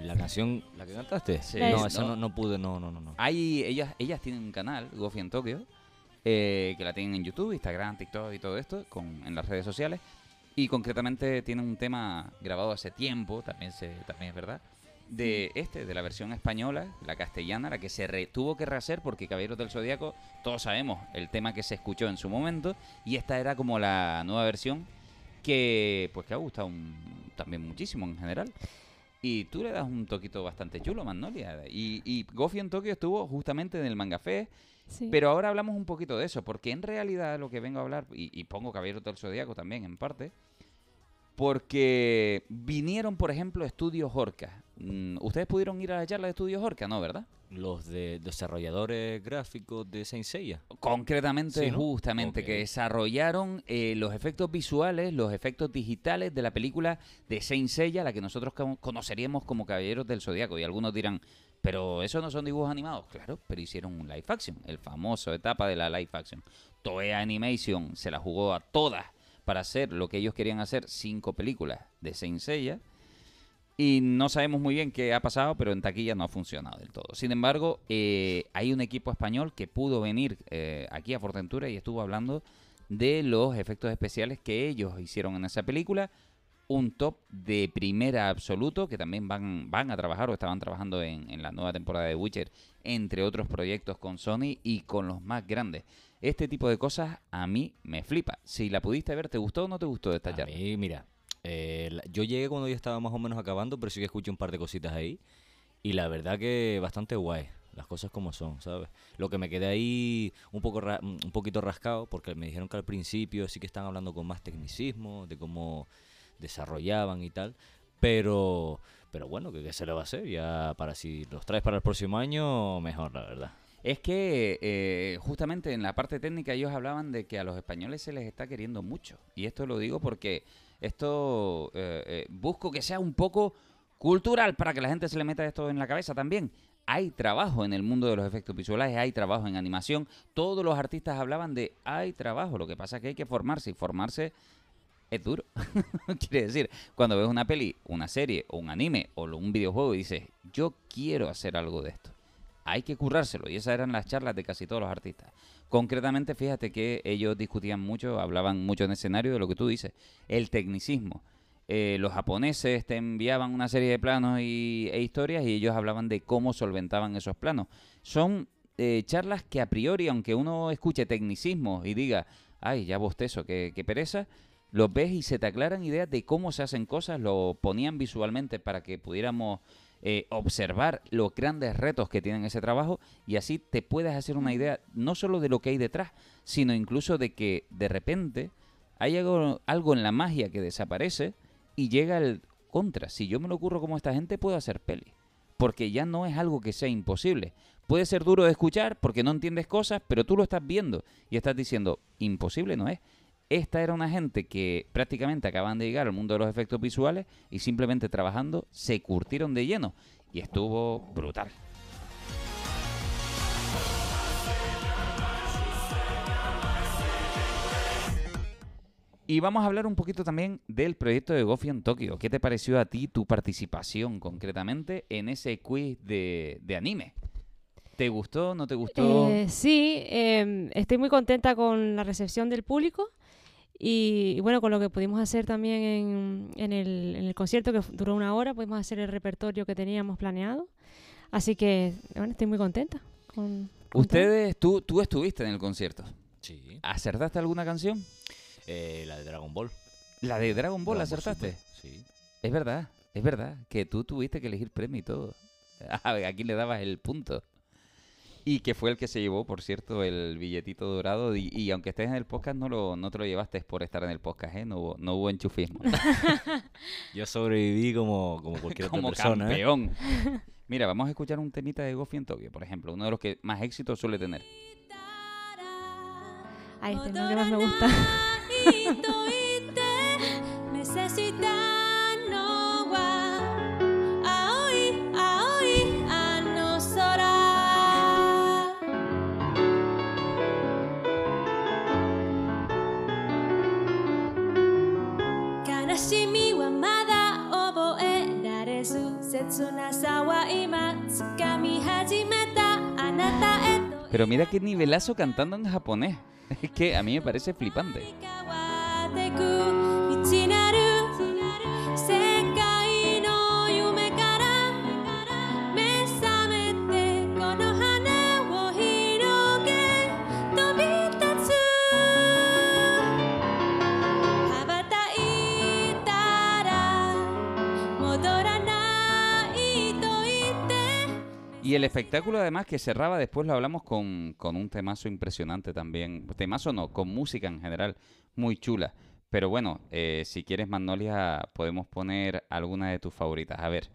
D: la canción, la que cantaste.
B: Sí.
D: No,
B: no,
D: no pude, no, no, no. no.
B: Hay, ellas, ellas tienen un canal, Gofi en Tokio, eh, que la tienen en YouTube, Instagram, TikTok y todo esto, con, en las redes sociales. Y concretamente tienen un tema grabado hace tiempo, también, se, también es verdad, de este, de la versión española, la castellana, la que se re- tuvo que rehacer porque Caballeros del Zodíaco, todos sabemos el tema que se escuchó en su momento, y esta era como la nueva versión que pues que ha gustado un- también muchísimo en general. Y tú le das un toquito bastante chulo, Magnolia. Y, y Gofi en Tokio estuvo justamente en el Manga Fest.
C: Sí.
B: Pero ahora hablamos un poquito de eso, porque en realidad lo que vengo a hablar, y, y pongo Caballero del Zodíaco también en parte, porque vinieron, por ejemplo, Estudios Orca. Mm, ¿Ustedes pudieron ir a la charla de Estudios Orca? No, ¿verdad?
D: Los de desarrolladores gráficos de Saint Seiya.
B: Concretamente,
D: Sí, ¿no?
B: justamente, que desarrollaron eh, los efectos visuales, los efectos digitales de la película de Saint Seiya, la que nosotros co- conoceríamos como Caballeros del Zodíaco. Y algunos dirán, pero esos no son dibujos animados. Claro, pero hicieron un live action, el famoso etapa de la live action. Toei Animation se la jugó a todas para hacer lo que ellos querían hacer, cinco películas de Saint. Y no sabemos muy bien qué ha pasado, pero en taquilla no ha funcionado del todo. Sin embargo, eh, hay un equipo español que pudo venir eh, aquí a Fortentura y estuvo hablando de los efectos especiales que ellos hicieron en esa película. Un top de primera absoluto, que también van, van a trabajar o estaban trabajando en, en la nueva temporada de Witcher, entre otros proyectos con Sony y con los más grandes. Este tipo de cosas a mí me flipa. Si la pudiste ver, ¿te gustó o no te gustó esta
D: A
B: charla?
D: mí, mira, eh, yo llegué cuando ya estaba más o menos acabando, pero sí que escuché un par de cositas ahí. Y la verdad que bastante guay, las cosas como son, ¿sabes? Lo que me quedé ahí un, poco ra- un poquito rascado, porque me dijeron que al principio sí que están hablando con más tecnicismo, de cómo desarrollaban y tal. Pero, pero bueno, ¿qué, qué se le va a hacer? Ya para si los traes para el próximo año, mejor, la verdad.
B: Es que eh, justamente en la parte técnica ellos hablaban de que a los españoles se les está queriendo mucho. Y esto lo digo porque esto eh, eh, busco que sea un poco cultural para que la gente se le meta esto en la cabeza también. hay trabajo en el mundo de los efectos visuales, hay trabajo en animación. Todos los artistas hablaban de hay trabajo. Lo que pasa es que hay que formarse y formarse es duro. Quiere decir, cuando ves una peli, una serie o un anime o un videojuego y dices, yo quiero hacer algo de esto. Hay que currárselo. Y esas eran las charlas de casi todos los artistas. Concretamente, fíjate que ellos discutían mucho, hablaban mucho en escenario de lo que tú dices, el tecnicismo. Eh, los japoneses te enviaban una serie de planos y, e historias y ellos hablaban de cómo solventaban esos planos. Son eh, charlas que a priori, aunque uno escuche tecnicismo y diga, ay, ya bostezo, qué, qué pereza, los ves y se te aclaran ideas de cómo se hacen cosas, lo ponían visualmente para que pudiéramos eh, observar los grandes retos que tienen ese trabajo y así te puedes hacer una idea no solo de lo que hay detrás, sino incluso de que de repente hay algo, algo en la magia que desaparece y llega el contra. Si yo me lo ocurro como esta gente, puedo hacer peli. Porque ya no es algo que sea imposible. Puede ser duro de escuchar porque no entiendes cosas, pero tú lo estás viendo y estás diciendo, imposible no es. Esta era una gente que prácticamente acaban de llegar al mundo de los efectos visuales y simplemente trabajando se curtieron de lleno y estuvo brutal. Y vamos a hablar un poquito también del proyecto de Gofi en Tokio. ¿Qué te pareció a ti tu participación concretamente en ese quiz de, anime? ¿Te gustó? ¿No te gustó?
C: Eh, sí, eh, estoy muy contenta con la recepción del público y, y bueno, con lo que pudimos hacer también en, en, el, en el concierto que duró una hora, pudimos hacer el repertorio que teníamos planeado. Así que, bueno, estoy muy contenta. Con, con
B: Ustedes, tú, tú estuviste en el concierto.
D: Sí.
B: ¿Acertaste alguna canción?
D: Eh, la de Dragon Ball.
B: ¿La de Dragon Ball
D: Dragon Ball
B: acertaste?
D: Super, sí.
B: Es verdad, es verdad, que tú tuviste que elegir premio y todo. A ver, aquí le dabas el punto. Y que fue el que se llevó, por cierto, el billetito dorado. Y, y aunque estés en el podcast, no, lo, no te lo llevaste por estar en el podcast, ¿eh? No hubo, no hubo enchufismo.
D: Yo sobreviví como, como cualquier
B: Como
D: otra persona. ¿eh?
B: campeón. Mira, vamos a escuchar un temita de Goffy en Tokio, por ejemplo. Uno de los que más éxito suele tener.
C: Ahí este es lo que más me gusta.
B: Pero mira qué nivelazo cantando en japonés. Es que a mí me parece flipante. Y el espectáculo además que cerraba después lo hablamos con, con un temazo impresionante también. Temazo no, con música en general muy chula. Pero bueno, eh, si quieres Magnolia podemos poner alguna de tus favoritas. A ver.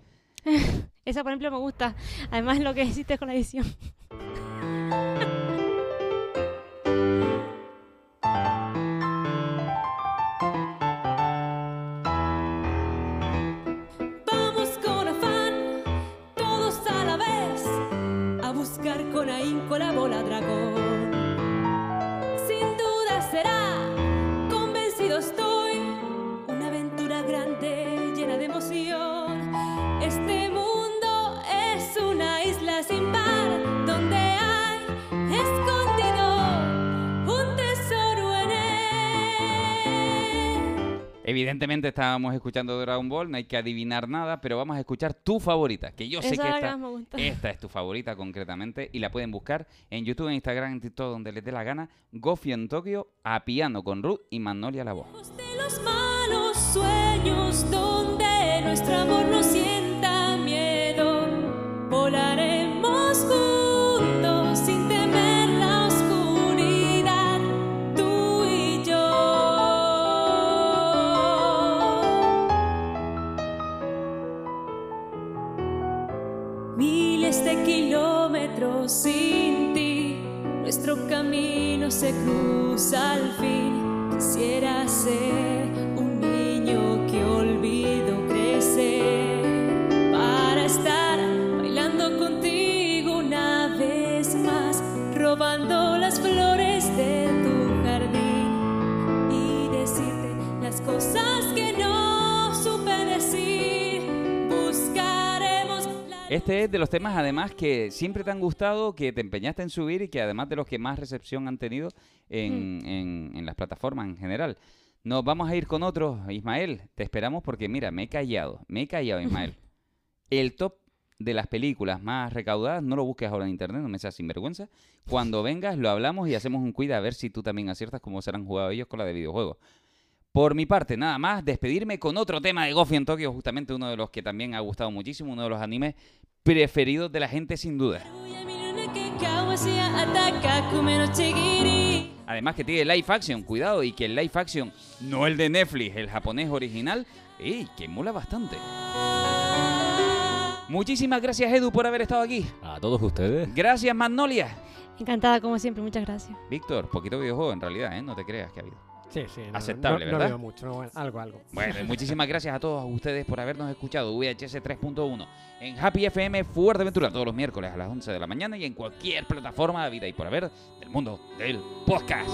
C: Esa, por ejemplo, me gusta. Además, lo que hiciste con la edición.
S: ahínco la bola dragón.
B: Evidentemente estábamos escuchando Dragon Ball, no hay que adivinar nada, pero vamos a escuchar tu favorita, que yo sé
C: Esa
B: que esta,
C: más me gusta.
B: esta es tu favorita concretamente y la pueden buscar en YouTube, en Instagram, en TikTok, donde les dé la gana. Goffy en Tokio, a piano con Ruth y Magnolia la voz.
S: de los malos sueños donde nuestro amor no sienta miedo. Volaremos Miles de kilómetros sin ti, nuestro camino se cruza al fin. Quisiera ser un niño que
B: Este es de los temas además que siempre te han gustado, que te empeñaste en subir y que además de los que más recepción han tenido en, en- en las plataformas en general. Nos vamos a ir con otro, Ismael. Te esperamos porque mira, me he callado, me he callado, Ismael. El top de las películas más recaudadas, no lo busques ahora en internet, no me seas sinvergüenza. Cuando vengas lo hablamos y hacemos un cuida a ver si tú también aciertas cómo serán jugado ellos con la de videojuegos. Por mi parte, nada más, despedirme con otro tema de Gofi en Tokio, justamente uno de los que también ha gustado muchísimo, uno de los animes preferidos de la gente sin duda. Además que tiene live action, cuidado, y que el live action, no el de Netflix, el japonés original, y que mola bastante. Muchísimas gracias Edu por haber estado aquí.
D: A todos ustedes.
B: Gracias Magnolia.
C: Encantada como siempre, muchas gracias.
B: Víctor, poquito videojuego en realidad, ¿eh? no te creas que ha habido.
E: Sí, sí. no,
B: Aceptable,
E: no, no
B: ¿verdad?
E: veo mucho, bueno, algo, algo.
B: Bueno, y muchísimas gracias a todos ustedes por habernos escuchado VHS 3.1 en Happy FM Fuerteventura todos los miércoles a las 11 de la mañana y en cualquier plataforma de vida y por haber del mundo del podcast.